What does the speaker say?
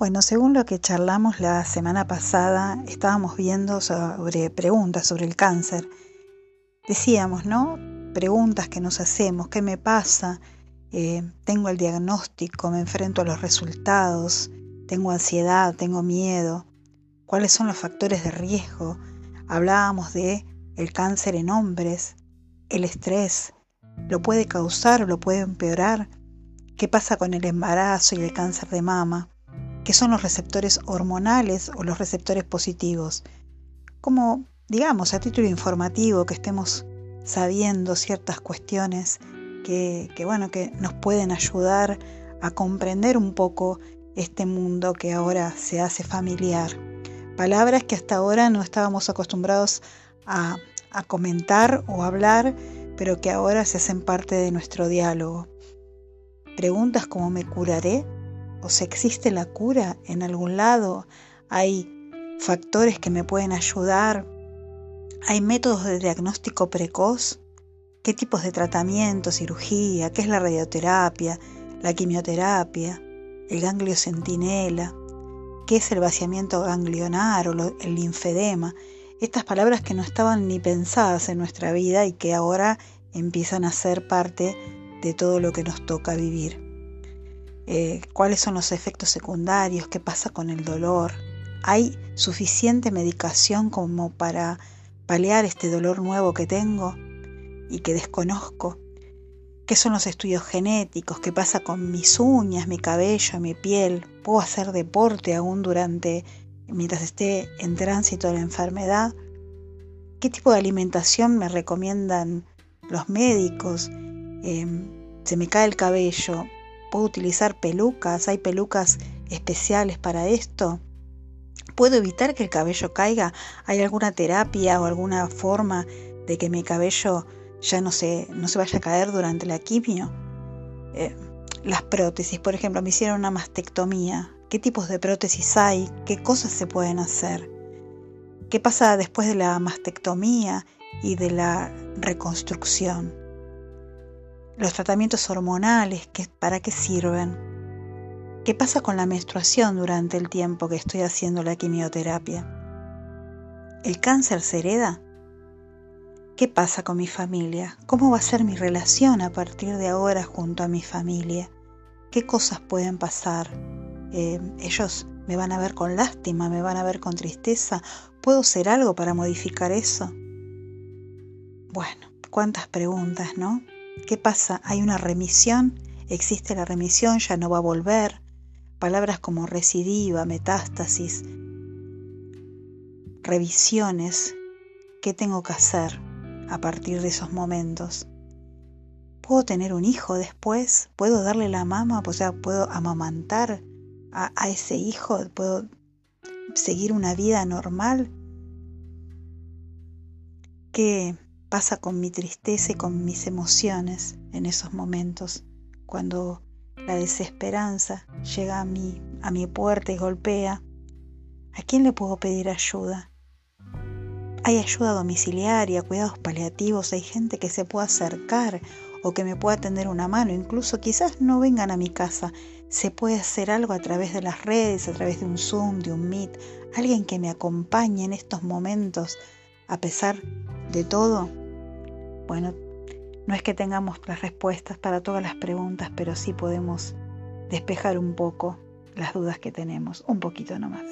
Bueno, según lo que charlamos la semana pasada, estábamos viendo sobre preguntas sobre el cáncer. Decíamos, ¿no? Preguntas que nos hacemos, ¿qué me pasa? Eh, tengo el diagnóstico, me enfrento a los resultados, tengo ansiedad, tengo miedo. ¿Cuáles son los factores de riesgo? Hablábamos de el cáncer en hombres, el estrés, ¿lo puede causar o lo puede empeorar? ¿Qué pasa con el embarazo y el cáncer de mama? ¿Qué son los receptores hormonales o los receptores positivos? Como, digamos, a título informativo, que estemos sabiendo ciertas cuestiones que, que, bueno, que nos pueden ayudar a comprender un poco este mundo que ahora se hace familiar. Palabras que hasta ahora no estábamos acostumbrados a, a comentar o hablar, pero que ahora se hacen parte de nuestro diálogo. Preguntas como ¿me curaré? O si existe la cura en algún lado, hay factores que me pueden ayudar, hay métodos de diagnóstico precoz, qué tipos de tratamiento, cirugía, qué es la radioterapia, la quimioterapia, el ganglio centinela, qué es el vaciamiento ganglionar o el linfedema, estas palabras que no estaban ni pensadas en nuestra vida y que ahora empiezan a ser parte de todo lo que nos toca vivir. Eh, cuáles son los efectos secundarios, qué pasa con el dolor. ¿Hay suficiente medicación como para paliar este dolor nuevo que tengo y que desconozco? ¿Qué son los estudios genéticos? ¿Qué pasa con mis uñas, mi cabello, mi piel? ¿Puedo hacer deporte aún durante, mientras esté en tránsito de la enfermedad? ¿Qué tipo de alimentación me recomiendan los médicos? Em, ¿Se me cae el cabello? ¿Puedo utilizar pelucas? ¿Hay pelucas especiales para esto? ¿Puedo evitar que el cabello caiga? ¿Hay alguna terapia o alguna forma de que mi cabello ya no se, no se vaya a caer durante la quimio? Eh, las prótesis, por ejemplo, me hicieron una mastectomía. ¿Qué tipos de prótesis hay? ¿Qué cosas se pueden hacer? ¿Qué pasa después de la mastectomía y de la reconstrucción? Los tratamientos hormonales, ¿para qué sirven? ¿Qué pasa con la menstruación durante el tiempo que estoy haciendo la quimioterapia? ¿El cáncer se hereda? ¿Qué pasa con mi familia? ¿Cómo va a ser mi relación a partir de ahora junto a mi familia? ¿Qué cosas pueden pasar? Eh, ¿Ellos me van a ver con lástima? ¿Me van a ver con tristeza? ¿Puedo hacer algo para modificar eso? Bueno, cuántas preguntas, ¿no? ¿Qué pasa? ¿Hay una remisión? ¿Existe la remisión? ¿Ya no va a volver? Palabras como recidiva, metástasis, revisiones. ¿Qué tengo que hacer a partir de esos momentos? ¿Puedo tener un hijo después? ¿Puedo darle la mama? O sea, ¿puedo amamantar a, a ese hijo? ¿Puedo seguir una vida normal? ¿Qué, pasa con mi tristeza y con mis emociones en esos momentos, cuando la desesperanza llega a mí, a mi puerta y golpea. ¿A quién le puedo pedir ayuda? Hay ayuda domiciliaria, cuidados paliativos, hay gente que se pueda acercar o que me pueda tender una mano, incluso quizás no vengan a mi casa, se puede hacer algo a través de las redes, a través de un Zoom, de un Meet, alguien que me acompañe en estos momentos, a pesar de todo, bueno, no es que tengamos las respuestas para todas las preguntas, pero sí podemos despejar un poco las dudas que tenemos, un poquito nomás.